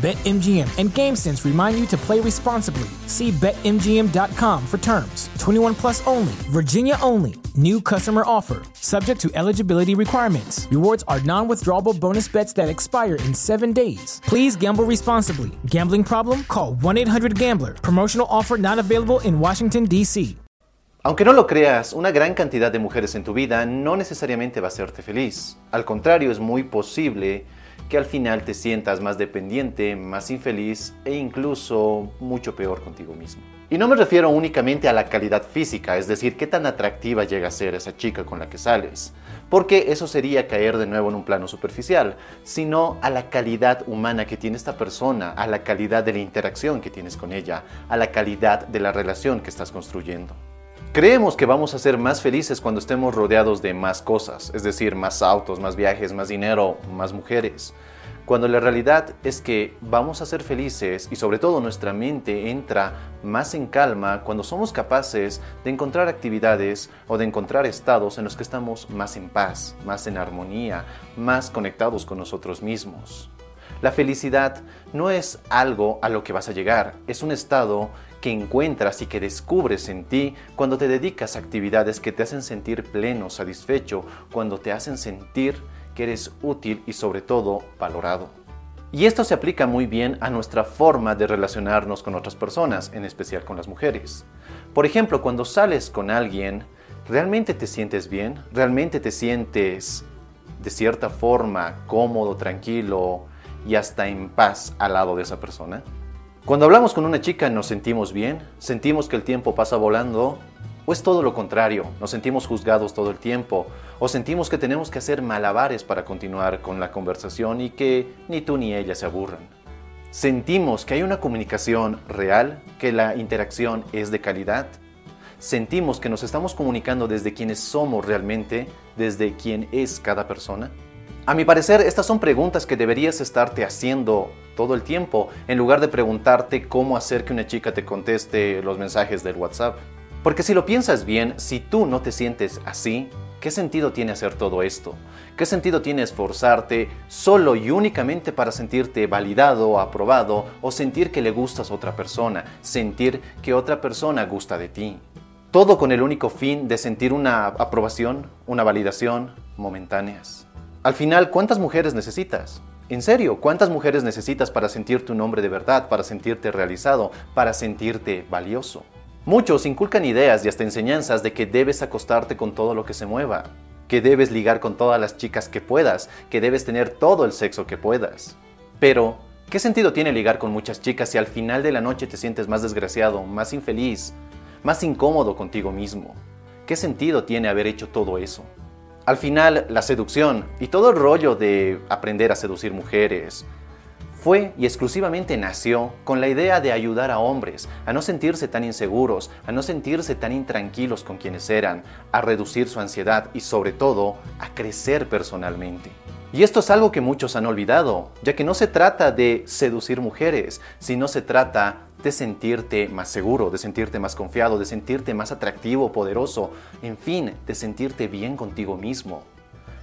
BetMGM and GameSense remind you to play responsibly. See BetMGM.com for terms. 21 plus only, Virginia only. New customer offer, subject to eligibility requirements. Rewards are non withdrawable bonus bets that expire in seven days. Please gamble responsibly. Gambling problem? Call 1 800 Gambler. Promotional offer not available in Washington, D.C. Aunque no lo creas, una gran cantidad de mujeres en tu vida no necesariamente va a hacerte feliz. Al contrario, es muy posible que al final te sientas más dependiente, más infeliz e incluso mucho peor contigo mismo. Y no me refiero únicamente a la calidad física, es decir, qué tan atractiva llega a ser esa chica con la que sales, porque eso sería caer de nuevo en un plano superficial, sino a la calidad humana que tiene esta persona, a la calidad de la interacción que tienes con ella, a la calidad de la relación que estás construyendo. Creemos que vamos a ser más felices cuando estemos rodeados de más cosas, es decir, más autos, más viajes, más dinero, más mujeres. Cuando la realidad es que vamos a ser felices y sobre todo nuestra mente entra más en calma cuando somos capaces de encontrar actividades o de encontrar estados en los que estamos más en paz, más en armonía, más conectados con nosotros mismos. La felicidad no es algo a lo que vas a llegar, es un estado que encuentras y que descubres en ti cuando te dedicas a actividades que te hacen sentir pleno, satisfecho, cuando te hacen sentir que eres útil y sobre todo valorado. Y esto se aplica muy bien a nuestra forma de relacionarnos con otras personas, en especial con las mujeres. Por ejemplo, cuando sales con alguien, ¿realmente te sientes bien? ¿Realmente te sientes de cierta forma cómodo, tranquilo y hasta en paz al lado de esa persona? Cuando hablamos con una chica nos sentimos bien, sentimos que el tiempo pasa volando, o es todo lo contrario, nos sentimos juzgados todo el tiempo, o sentimos que tenemos que hacer malabares para continuar con la conversación y que ni tú ni ella se aburran. Sentimos que hay una comunicación real, que la interacción es de calidad. Sentimos que nos estamos comunicando desde quienes somos realmente, desde quién es cada persona. A mi parecer, estas son preguntas que deberías estarte haciendo todo el tiempo, en lugar de preguntarte cómo hacer que una chica te conteste los mensajes del WhatsApp. Porque si lo piensas bien, si tú no te sientes así, ¿qué sentido tiene hacer todo esto? ¿Qué sentido tiene esforzarte solo y únicamente para sentirte validado aprobado o sentir que le gustas a otra persona, sentir que otra persona gusta de ti? Todo con el único fin de sentir una aprobación, una validación momentáneas. Al final, ¿cuántas mujeres necesitas? En serio, ¿cuántas mujeres necesitas para sentirte un hombre de verdad, para sentirte realizado, para sentirte valioso? Muchos inculcan ideas y hasta enseñanzas de que debes acostarte con todo lo que se mueva, que debes ligar con todas las chicas que puedas, que debes tener todo el sexo que puedas. Pero, ¿qué sentido tiene ligar con muchas chicas si al final de la noche te sientes más desgraciado, más infeliz, más incómodo contigo mismo? ¿Qué sentido tiene haber hecho todo eso? Al final, la seducción y todo el rollo de aprender a seducir mujeres fue y exclusivamente nació con la idea de ayudar a hombres a no sentirse tan inseguros, a no sentirse tan intranquilos con quienes eran, a reducir su ansiedad y sobre todo a crecer personalmente. Y esto es algo que muchos han olvidado, ya que no se trata de seducir mujeres, sino se trata de sentirte más seguro, de sentirte más confiado, de sentirte más atractivo, poderoso, en fin, de sentirte bien contigo mismo.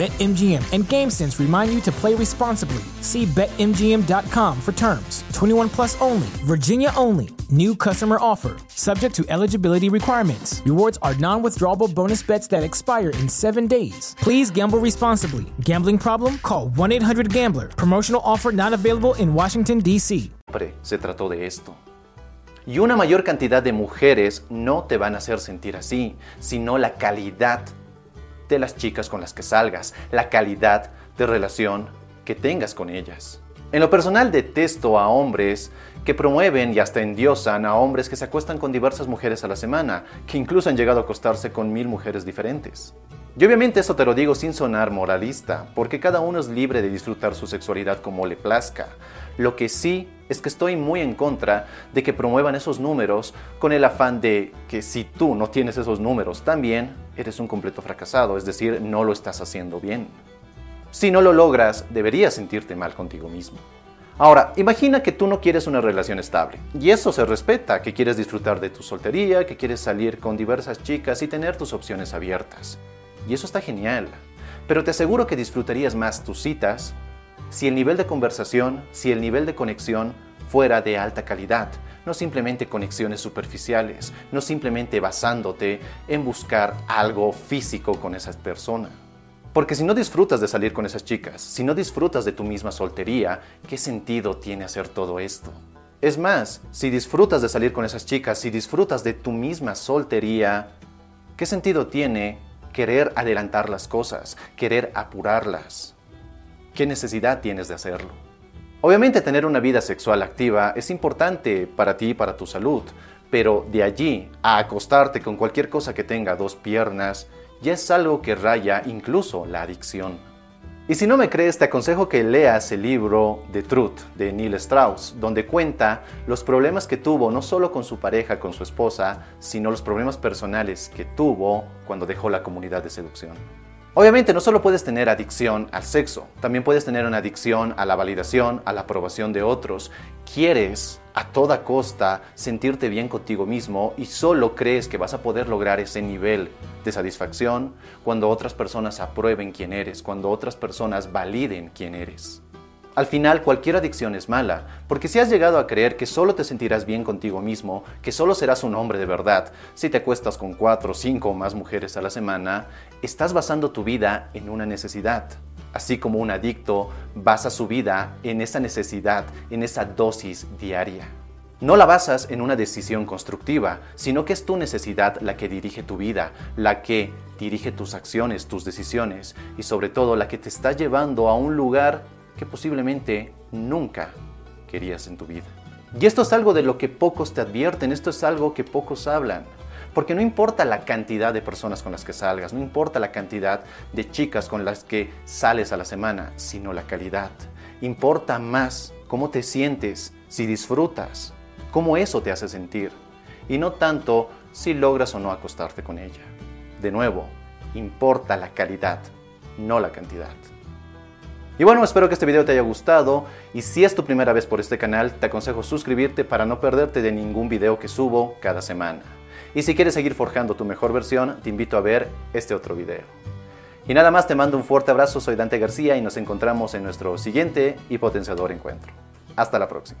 BetMGM and GameSense remind you to play responsibly. See BetMGM.com for terms. 21 plus only, Virginia only. New customer offer, subject to eligibility requirements. Rewards are non withdrawable bonus bets that expire in seven days. Please gamble responsibly. Gambling problem? Call 1 800 Gambler. Promotional offer not available in Washington, D.C. Se trató de esto. Y una mayor cantidad de mujeres no te van a hacer sentir así, sino la calidad de las chicas con las que salgas, la calidad de relación que tengas con ellas. En lo personal detesto a hombres que promueven y hasta endiosan a hombres que se acuestan con diversas mujeres a la semana, que incluso han llegado a acostarse con mil mujeres diferentes. Y obviamente eso te lo digo sin sonar moralista, porque cada uno es libre de disfrutar su sexualidad como le plazca. Lo que sí es que estoy muy en contra de que promuevan esos números con el afán de que si tú no tienes esos números también, eres un completo fracasado, es decir, no lo estás haciendo bien. Si no lo logras, deberías sentirte mal contigo mismo. Ahora, imagina que tú no quieres una relación estable. Y eso se respeta, que quieres disfrutar de tu soltería, que quieres salir con diversas chicas y tener tus opciones abiertas. Y eso está genial. Pero te aseguro que disfrutarías más tus citas si el nivel de conversación, si el nivel de conexión fuera de alta calidad, no simplemente conexiones superficiales, no simplemente basándote en buscar algo físico con esa persona. Porque si no disfrutas de salir con esas chicas, si no disfrutas de tu misma soltería, ¿qué sentido tiene hacer todo esto? Es más, si disfrutas de salir con esas chicas, si disfrutas de tu misma soltería, ¿qué sentido tiene querer adelantar las cosas, querer apurarlas? ¿Qué necesidad tienes de hacerlo? Obviamente tener una vida sexual activa es importante para ti y para tu salud, pero de allí a acostarte con cualquier cosa que tenga dos piernas, ya es algo que raya incluso la adicción. Y si no me crees, te aconsejo que leas el libro The Truth de Neil Strauss, donde cuenta los problemas que tuvo no solo con su pareja, con su esposa, sino los problemas personales que tuvo cuando dejó la comunidad de seducción. Obviamente no solo puedes tener adicción al sexo, también puedes tener una adicción a la validación, a la aprobación de otros. Quieres a toda costa sentirte bien contigo mismo y solo crees que vas a poder lograr ese nivel de satisfacción cuando otras personas aprueben quién eres, cuando otras personas validen quién eres. Al final, cualquier adicción es mala, porque si has llegado a creer que solo te sentirás bien contigo mismo, que solo serás un hombre de verdad, si te acuestas con cuatro, cinco o más mujeres a la semana, estás basando tu vida en una necesidad. Así como un adicto basa su vida en esa necesidad, en esa dosis diaria. No la basas en una decisión constructiva, sino que es tu necesidad la que dirige tu vida, la que dirige tus acciones, tus decisiones y sobre todo la que te está llevando a un lugar que posiblemente nunca querías en tu vida. Y esto es algo de lo que pocos te advierten, esto es algo que pocos hablan. Porque no importa la cantidad de personas con las que salgas, no importa la cantidad de chicas con las que sales a la semana, sino la calidad. Importa más cómo te sientes, si disfrutas, cómo eso te hace sentir. Y no tanto si logras o no acostarte con ella. De nuevo, importa la calidad, no la cantidad. Y bueno, espero que este video te haya gustado y si es tu primera vez por este canal, te aconsejo suscribirte para no perderte de ningún video que subo cada semana. Y si quieres seguir forjando tu mejor versión, te invito a ver este otro video. Y nada más, te mando un fuerte abrazo, soy Dante García y nos encontramos en nuestro siguiente y potenciador encuentro. Hasta la próxima.